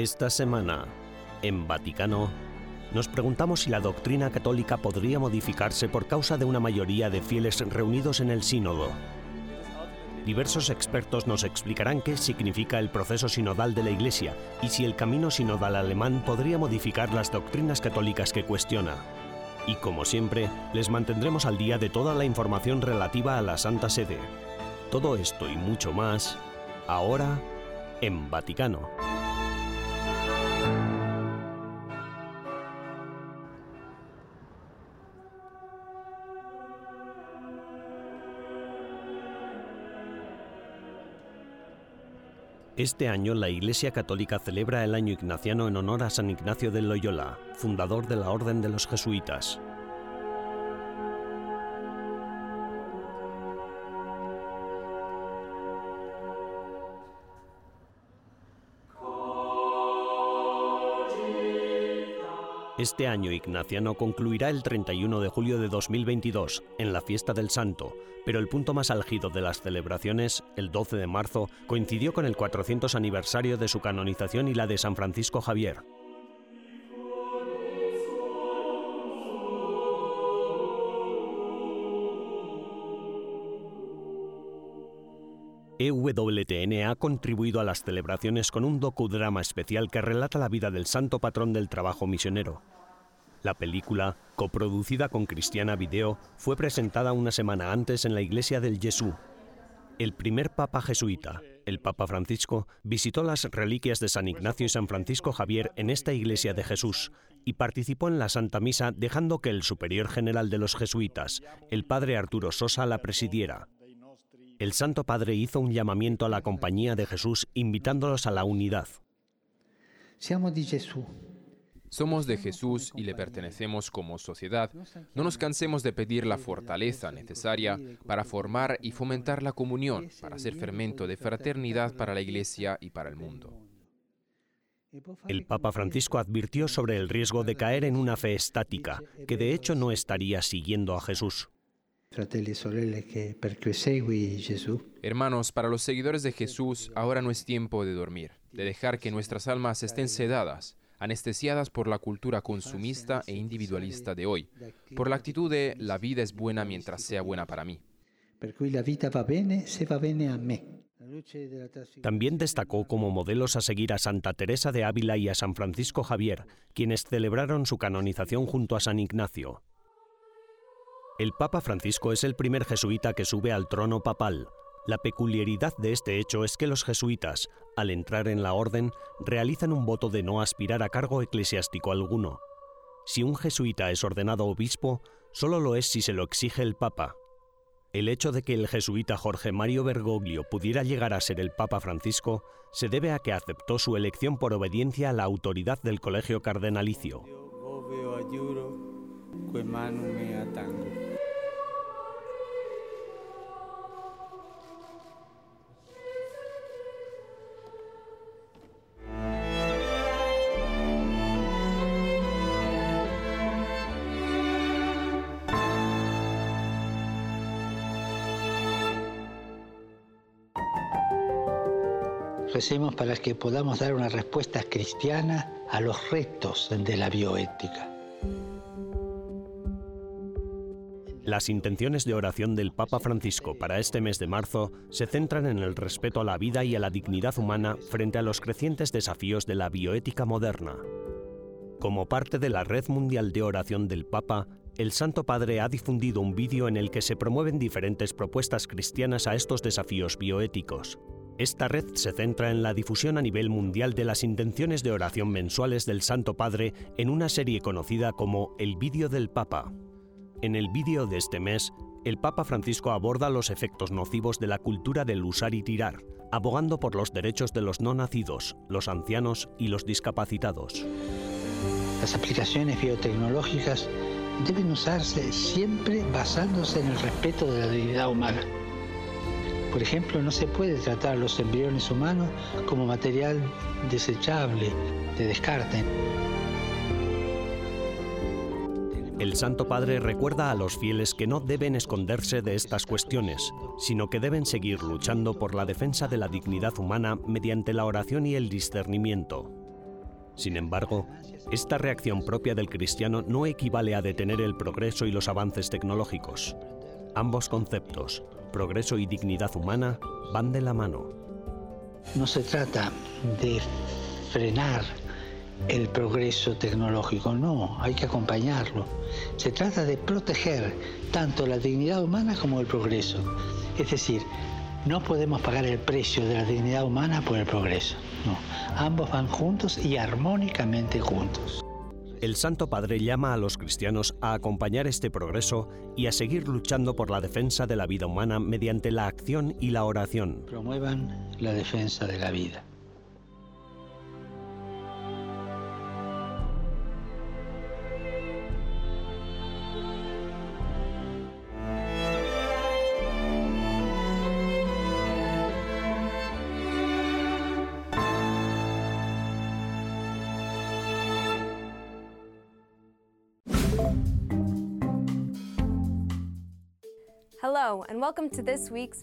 Esta semana, en Vaticano, nos preguntamos si la doctrina católica podría modificarse por causa de una mayoría de fieles reunidos en el sínodo. Diversos expertos nos explicarán qué significa el proceso sinodal de la Iglesia y si el camino sinodal alemán podría modificar las doctrinas católicas que cuestiona. Y como siempre, les mantendremos al día de toda la información relativa a la Santa Sede. Todo esto y mucho más, ahora en Vaticano. Este año la Iglesia Católica celebra el año ignaciano en honor a San Ignacio de Loyola, fundador de la Orden de los Jesuitas. Este año ignaciano concluirá el 31 de julio de 2022, en la fiesta del Santo, pero el punto más álgido de las celebraciones, el 12 de marzo, coincidió con el 400 aniversario de su canonización y la de San Francisco Javier. EWTN ha contribuido a las celebraciones con un docudrama especial que relata la vida del santo patrón del trabajo misionero. La película, coproducida con Cristiana Video, fue presentada una semana antes en la iglesia del Jesús. El primer papa jesuita, el Papa Francisco, visitó las reliquias de San Ignacio y San Francisco Javier en esta iglesia de Jesús y participó en la Santa Misa dejando que el superior general de los jesuitas, el padre Arturo Sosa, la presidiera el Santo Padre hizo un llamamiento a la compañía de Jesús invitándolos a la unidad. Somos de Jesús y le pertenecemos como sociedad. No nos cansemos de pedir la fortaleza necesaria para formar y fomentar la comunión, para ser fermento de fraternidad para la Iglesia y para el mundo. El Papa Francisco advirtió sobre el riesgo de caer en una fe estática, que de hecho no estaría siguiendo a Jesús. Hermanos, para los seguidores de Jesús, ahora no es tiempo de dormir, de dejar que nuestras almas estén sedadas, anestesiadas por la cultura consumista e individualista de hoy, por la actitud de la vida es buena mientras sea buena para mí. También destacó como modelos a seguir a Santa Teresa de Ávila y a San Francisco Javier, quienes celebraron su canonización junto a San Ignacio. El Papa Francisco es el primer jesuita que sube al trono papal. La peculiaridad de este hecho es que los jesuitas, al entrar en la orden, realizan un voto de no aspirar a cargo eclesiástico alguno. Si un jesuita es ordenado obispo, solo lo es si se lo exige el Papa. El hecho de que el jesuita Jorge Mario Bergoglio pudiera llegar a ser el Papa Francisco se debe a que aceptó su elección por obediencia a la autoridad del colegio cardenalicio. Para que podamos dar una respuesta cristiana a los retos de la bioética. Las intenciones de oración del Papa Francisco para este mes de marzo se centran en el respeto a la vida y a la dignidad humana frente a los crecientes desafíos de la bioética moderna. Como parte de la Red Mundial de Oración del Papa, el Santo Padre ha difundido un vídeo en el que se promueven diferentes propuestas cristianas a estos desafíos bioéticos. Esta red se centra en la difusión a nivel mundial de las intenciones de oración mensuales del Santo Padre en una serie conocida como El Vídeo del Papa. En el vídeo de este mes, el Papa Francisco aborda los efectos nocivos de la cultura del usar y tirar, abogando por los derechos de los no nacidos, los ancianos y los discapacitados. Las aplicaciones biotecnológicas deben usarse siempre basándose en el respeto de la dignidad humana por ejemplo, no se puede tratar los embriones humanos como material desechable, de descarte. El Santo Padre recuerda a los fieles que no deben esconderse de estas cuestiones, sino que deben seguir luchando por la defensa de la dignidad humana mediante la oración y el discernimiento. Sin embargo, esta reacción propia del cristiano no equivale a detener el progreso y los avances tecnológicos. Ambos conceptos, progreso y dignidad humana, van de la mano. No se trata de frenar el progreso tecnológico, no, hay que acompañarlo. Se trata de proteger tanto la dignidad humana como el progreso. Es decir, no podemos pagar el precio de la dignidad humana por el progreso. No, ambos van juntos y armónicamente juntos. El Santo Padre llama a los cristianos a acompañar este progreso y a seguir luchando por la defensa de la vida humana mediante la acción y la oración. Promuevan la defensa de la vida.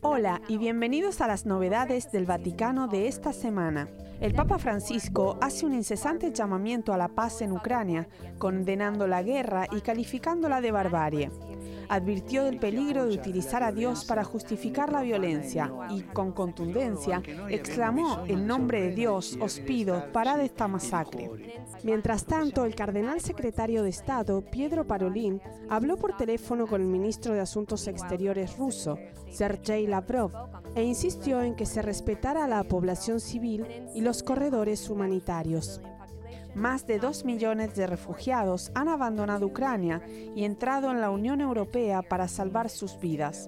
Hola y bienvenidos a las novedades del Vaticano de esta semana. El Papa Francisco hace un incesante llamamiento a la paz en Ucrania, condenando la guerra y calificándola de barbarie advirtió del peligro de utilizar a Dios para justificar la violencia y, con contundencia, exclamó, en nombre de Dios, os pido, parad esta masacre. Mientras tanto, el cardenal secretario de Estado, Pietro Parolin, habló por teléfono con el ministro de Asuntos Exteriores ruso, Sergei Lavrov, e insistió en que se respetara a la población civil y los corredores humanitarios. Más de dos millones de refugiados han abandonado Ucrania y entrado en la Unión Europea para salvar sus vidas.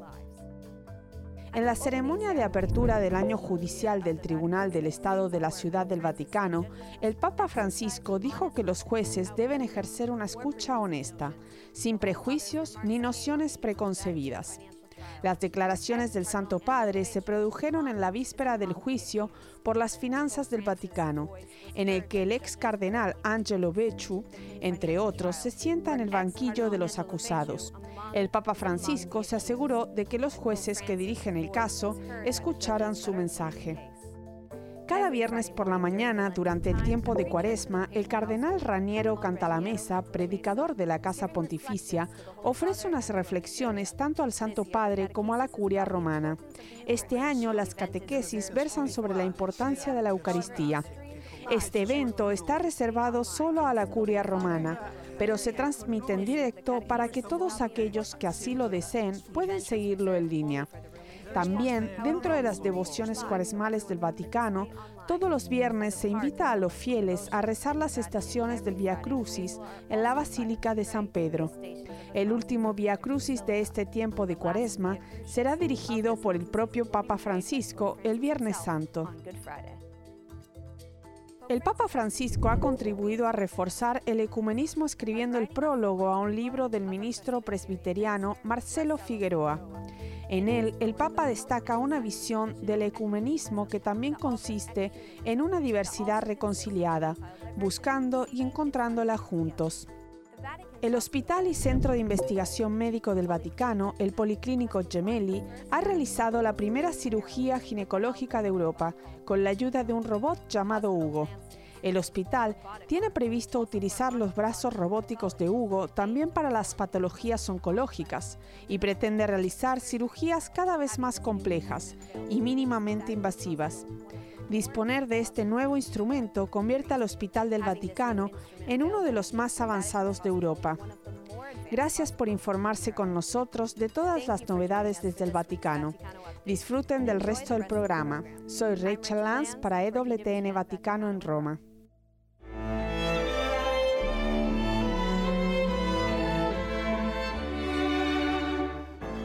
En la ceremonia de apertura del año judicial del Tribunal del Estado de la Ciudad del Vaticano, el Papa Francisco dijo que los jueces deben ejercer una escucha honesta, sin prejuicios ni nociones preconcebidas. Las declaraciones del Santo Padre se produjeron en la víspera del juicio por las finanzas del Vaticano, en el que el ex cardenal Angelo Becciu, entre otros, se sienta en el banquillo de los acusados. El Papa Francisco se aseguró de que los jueces que dirigen el caso escucharan su mensaje. Cada viernes por la mañana, durante el tiempo de Cuaresma, el cardenal Raniero Cantalamesa, predicador de la Casa Pontificia, ofrece unas reflexiones tanto al Santo Padre como a la curia romana. Este año las catequesis versan sobre la importancia de la Eucaristía. Este evento está reservado solo a la curia romana, pero se transmite en directo para que todos aquellos que así lo deseen puedan seguirlo en línea. También, dentro de las devociones cuaresmales del Vaticano, todos los viernes se invita a los fieles a rezar las estaciones del Via Crucis en la Basílica de San Pedro. El último Via Crucis de este tiempo de Cuaresma será dirigido por el propio Papa Francisco el Viernes Santo. El Papa Francisco ha contribuido a reforzar el ecumenismo escribiendo el prólogo a un libro del ministro presbiteriano Marcelo Figueroa. En él, el Papa destaca una visión del ecumenismo que también consiste en una diversidad reconciliada, buscando y encontrándola juntos. El Hospital y Centro de Investigación Médico del Vaticano, el Policlínico Gemelli, ha realizado la primera cirugía ginecológica de Europa con la ayuda de un robot llamado Hugo. El hospital tiene previsto utilizar los brazos robóticos de Hugo también para las patologías oncológicas y pretende realizar cirugías cada vez más complejas y mínimamente invasivas. Disponer de este nuevo instrumento convierte al Hospital del Vaticano en uno de los más avanzados de Europa. Gracias por informarse con nosotros de todas las novedades desde el Vaticano. Disfruten del resto del programa. Soy Rachel Lance para EWTN Vaticano en Roma.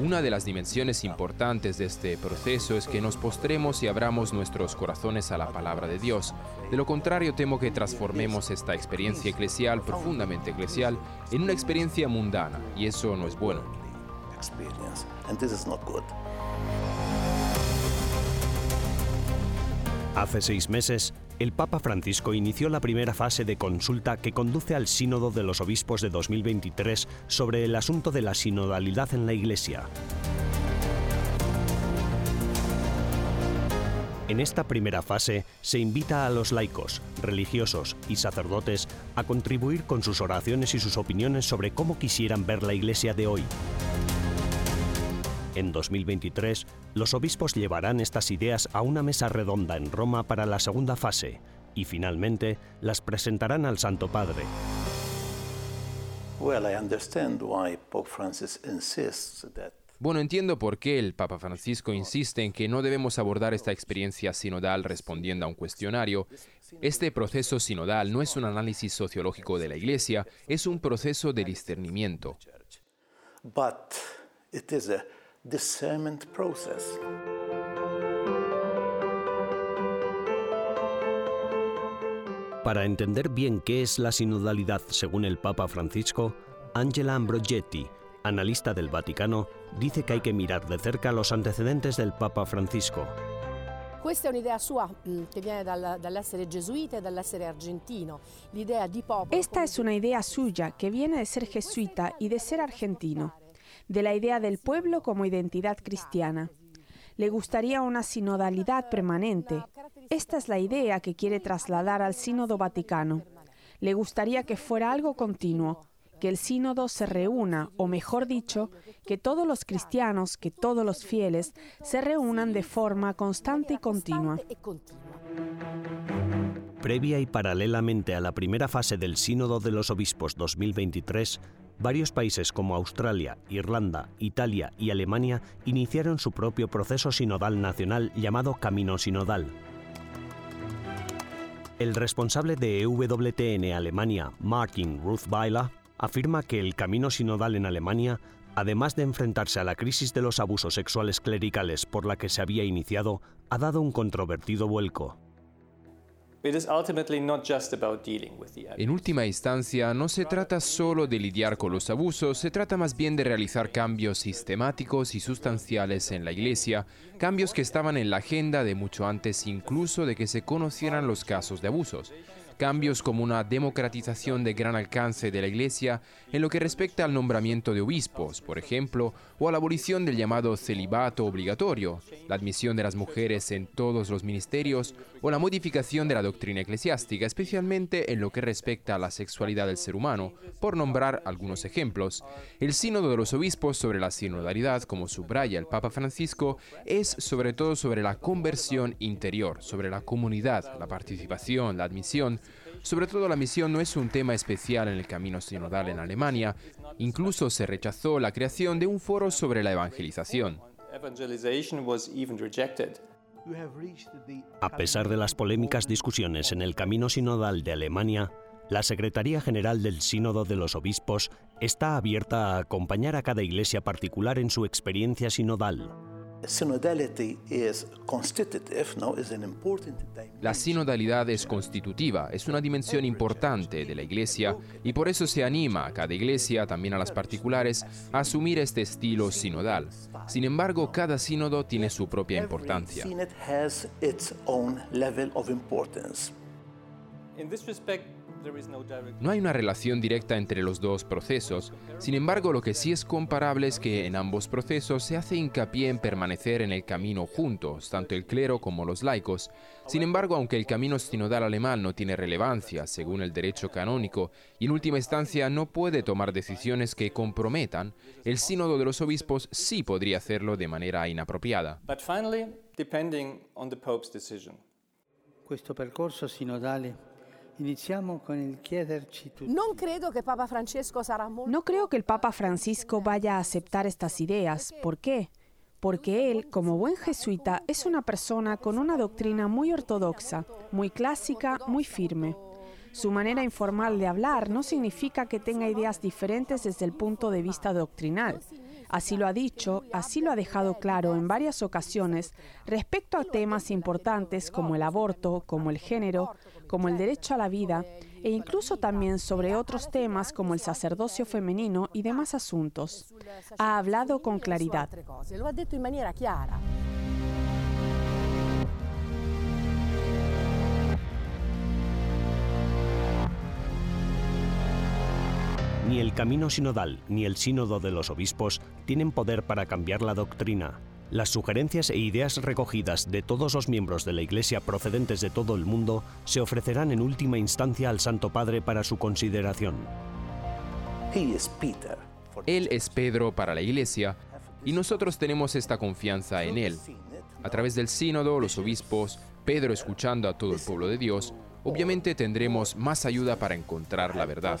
Una de las dimensiones importantes de este proceso es que nos postremos y abramos nuestros corazones a la palabra de Dios. De lo contrario, temo que transformemos esta experiencia eclesial, profundamente eclesial, en una experiencia mundana, y eso no es bueno. Hace seis meses, el Papa Francisco inició la primera fase de consulta que conduce al Sínodo de los Obispos de 2023 sobre el asunto de la sinodalidad en la Iglesia. En esta primera fase se invita a los laicos, religiosos y sacerdotes a contribuir con sus oraciones y sus opiniones sobre cómo quisieran ver la Iglesia de hoy. En 2023, los obispos llevarán estas ideas a una mesa redonda en Roma para la segunda fase y finalmente las presentarán al Santo Padre. Bueno, entiendo por qué el Papa Francisco insiste en que no debemos abordar esta experiencia sinodal respondiendo a un cuestionario. Este proceso sinodal no es un análisis sociológico de la Iglesia, es un proceso de discernimiento. Para entender bien qué es la sinodalidad según el Papa Francisco, Angela Ambrogetti, analista del Vaticano, dice que hay que mirar de cerca los antecedentes del Papa Francisco. Esta es una idea suya que viene de ser jesuita y de ser argentino de la idea del pueblo como identidad cristiana. Le gustaría una sinodalidad permanente. Esta es la idea que quiere trasladar al Sínodo Vaticano. Le gustaría que fuera algo continuo, que el sínodo se reúna, o mejor dicho, que todos los cristianos, que todos los fieles, se reúnan de forma constante y continua. Previa y paralelamente a la primera fase del Sínodo de los Obispos 2023, Varios países como Australia, Irlanda, Italia y Alemania iniciaron su propio proceso sinodal nacional llamado Camino Sinodal. El responsable de EWTN Alemania, Martin Ruthweiler, afirma que el camino sinodal en Alemania, además de enfrentarse a la crisis de los abusos sexuales clericales por la que se había iniciado, ha dado un controvertido vuelco. En última instancia, no se trata solo de lidiar con los abusos, se trata más bien de realizar cambios sistemáticos y sustanciales en la Iglesia, cambios que estaban en la agenda de mucho antes incluso de que se conocieran los casos de abusos cambios como una democratización de gran alcance de la Iglesia en lo que respecta al nombramiento de obispos, por ejemplo, o a la abolición del llamado celibato obligatorio, la admisión de las mujeres en todos los ministerios o la modificación de la doctrina eclesiástica, especialmente en lo que respecta a la sexualidad del ser humano, por nombrar algunos ejemplos. El sínodo de los obispos sobre la sinodalidad, como subraya el Papa Francisco, es sobre todo sobre la conversión interior, sobre la comunidad, la participación, la admisión, sobre todo la misión no es un tema especial en el camino sinodal en Alemania. Incluso se rechazó la creación de un foro sobre la evangelización. A pesar de las polémicas discusiones en el camino sinodal de Alemania, la Secretaría General del Sínodo de los Obispos está abierta a acompañar a cada iglesia particular en su experiencia sinodal. La sinodalidad es constitutiva, es una dimensión importante de la Iglesia y por eso se anima a cada iglesia, también a las particulares, a asumir este estilo sinodal. Sin embargo, cada sínodo tiene su propia importancia. No hay una relación directa entre los dos procesos, sin embargo lo que sí es comparable es que en ambos procesos se hace hincapié en permanecer en el camino juntos, tanto el clero como los laicos. Sin embargo, aunque el camino sinodal alemán no tiene relevancia según el derecho canónico y en última instancia no puede tomar decisiones que comprometan, el sínodo de los obispos sí podría hacerlo de manera inapropiada. Questo percorso sinodale no creo que el Papa Francisco vaya a aceptar estas ideas. ¿Por qué? Porque él, como buen jesuita, es una persona con una doctrina muy ortodoxa, muy clásica, muy firme. Su manera informal de hablar no significa que tenga ideas diferentes desde el punto de vista doctrinal. Así lo ha dicho, así lo ha dejado claro en varias ocasiones respecto a temas importantes como el aborto, como el género, como el derecho a la vida e incluso también sobre otros temas como el sacerdocio femenino y demás asuntos. Ha hablado con claridad. Ni el camino sinodal ni el sínodo de los obispos tienen poder para cambiar la doctrina. Las sugerencias e ideas recogidas de todos los miembros de la Iglesia procedentes de todo el mundo se ofrecerán en última instancia al Santo Padre para su consideración. Él es Pedro para la Iglesia y nosotros tenemos esta confianza en Él. A través del sínodo, los obispos, Pedro escuchando a todo el pueblo de Dios, obviamente tendremos más ayuda para encontrar la verdad.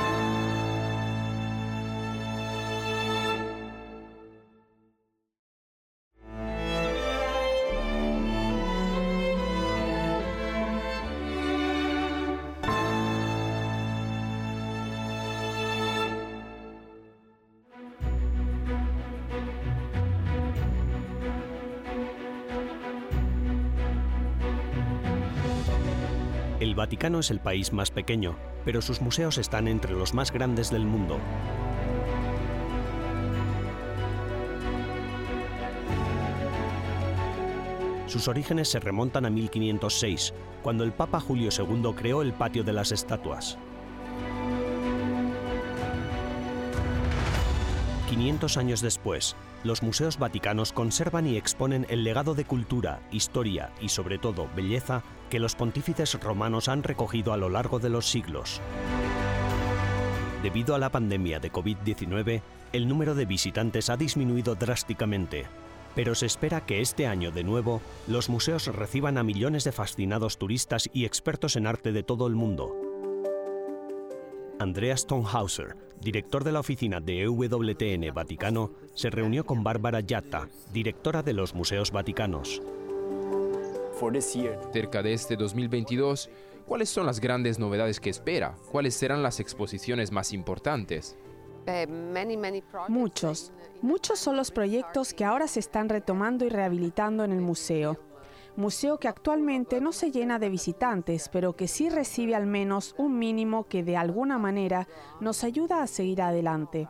Vaticano es el país más pequeño, pero sus museos están entre los más grandes del mundo. Sus orígenes se remontan a 1506, cuando el Papa Julio II creó el Patio de las Estatuas. 500 años después, los museos vaticanos conservan y exponen el legado de cultura, historia y sobre todo belleza que los pontífices romanos han recogido a lo largo de los siglos. Debido a la pandemia de COVID-19, el número de visitantes ha disminuido drásticamente, pero se espera que este año de nuevo los museos reciban a millones de fascinados turistas y expertos en arte de todo el mundo. Andreas Stonehauser, director de la oficina de EWTN Vaticano, se reunió con Bárbara Yatta, directora de los Museos Vaticanos. Cerca de este 2022, ¿cuáles son las grandes novedades que espera? ¿Cuáles serán las exposiciones más importantes? Muchos. Muchos son los proyectos que ahora se están retomando y rehabilitando en el museo. Museo que actualmente no se llena de visitantes, pero que sí recibe al menos un mínimo que de alguna manera nos ayuda a seguir adelante.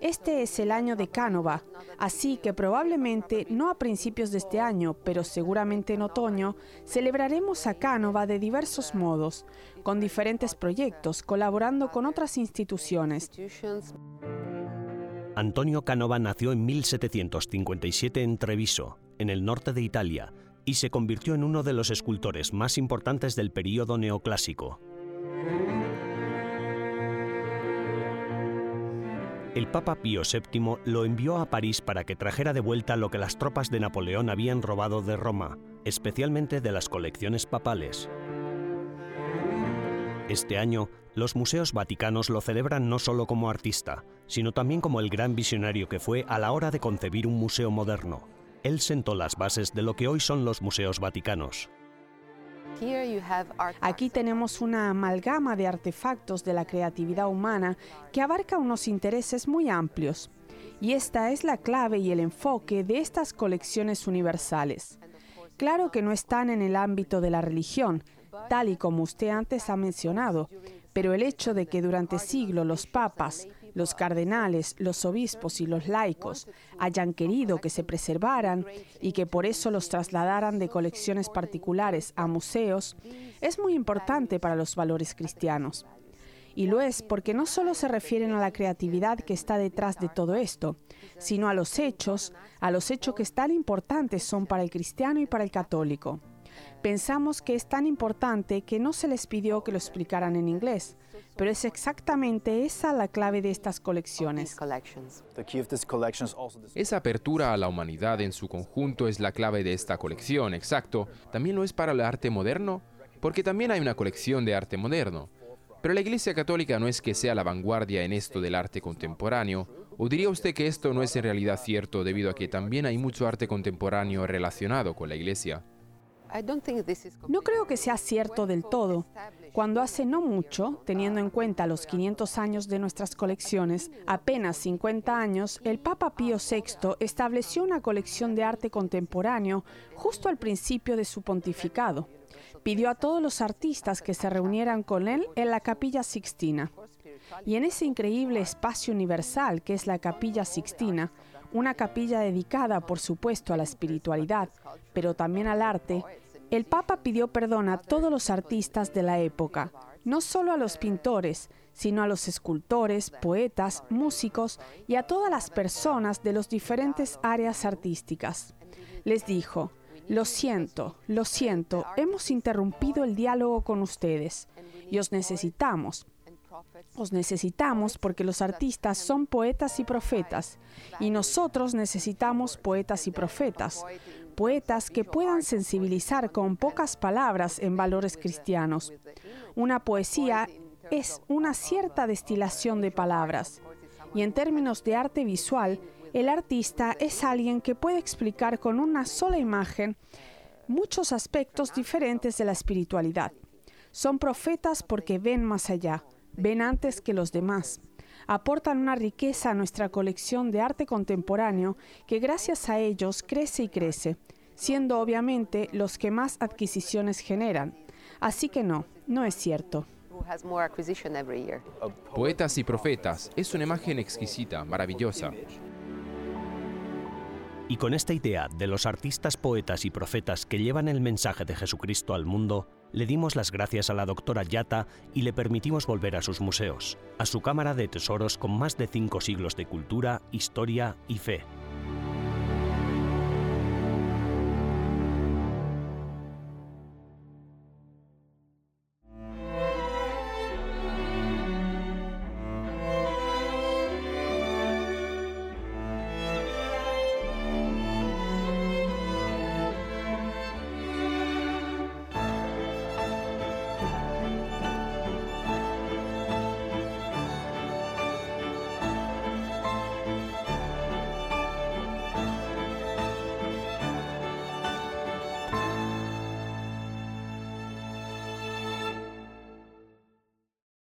Este es el año de Cánova, así que probablemente no a principios de este año, pero seguramente en otoño, celebraremos a Cánova de diversos modos, con diferentes proyectos, colaborando con otras instituciones. Antonio Canova nació en 1757 en Treviso, en el norte de Italia, y se convirtió en uno de los escultores más importantes del período neoclásico. El Papa Pío VII lo envió a París para que trajera de vuelta lo que las tropas de Napoleón habían robado de Roma, especialmente de las colecciones papales. Este año, los museos vaticanos lo celebran no solo como artista, sino también como el gran visionario que fue a la hora de concebir un museo moderno. Él sentó las bases de lo que hoy son los museos vaticanos. Aquí tenemos una amalgama de artefactos de la creatividad humana que abarca unos intereses muy amplios. Y esta es la clave y el enfoque de estas colecciones universales. Claro que no están en el ámbito de la religión, tal y como usted antes ha mencionado, pero el hecho de que durante siglos los papas, los cardenales, los obispos y los laicos hayan querido que se preservaran y que por eso los trasladaran de colecciones particulares a museos, es muy importante para los valores cristianos. Y lo es porque no solo se refieren a la creatividad que está detrás de todo esto, sino a los hechos, a los hechos que tan importantes son para el cristiano y para el católico. Pensamos que es tan importante que no se les pidió que lo explicaran en inglés, pero es exactamente esa la clave de estas colecciones. Esa apertura a la humanidad en su conjunto es la clave de esta colección, exacto. ¿También lo es para el arte moderno? porque también hay una colección de arte moderno. Pero la Iglesia Católica no es que sea la vanguardia en esto del arte contemporáneo, ¿o diría usted que esto no es en realidad cierto debido a que también hay mucho arte contemporáneo relacionado con la Iglesia? No creo que sea cierto del todo. Cuando hace no mucho, teniendo en cuenta los 500 años de nuestras colecciones, apenas 50 años, el Papa Pío VI estableció una colección de arte contemporáneo justo al principio de su pontificado. Pidió a todos los artistas que se reunieran con él en la Capilla Sixtina. Y en ese increíble espacio universal que es la Capilla Sixtina, una capilla dedicada, por supuesto, a la espiritualidad, pero también al arte, el Papa pidió perdón a todos los artistas de la época, no solo a los pintores, sino a los escultores, poetas, músicos y a todas las personas de las diferentes áreas artísticas. Les dijo, lo siento, lo siento, hemos interrumpido el diálogo con ustedes y os necesitamos. Os necesitamos porque los artistas son poetas y profetas y nosotros necesitamos poetas y profetas poetas que puedan sensibilizar con pocas palabras en valores cristianos. Una poesía es una cierta destilación de palabras. Y en términos de arte visual, el artista es alguien que puede explicar con una sola imagen muchos aspectos diferentes de la espiritualidad. Son profetas porque ven más allá, ven antes que los demás aportan una riqueza a nuestra colección de arte contemporáneo que gracias a ellos crece y crece, siendo obviamente los que más adquisiciones generan. Así que no, no es cierto. Poetas y profetas es una imagen exquisita, maravillosa. Y con esta idea de los artistas, poetas y profetas que llevan el mensaje de Jesucristo al mundo, le dimos las gracias a la doctora Yata y le permitimos volver a sus museos, a su cámara de tesoros con más de cinco siglos de cultura, historia y fe.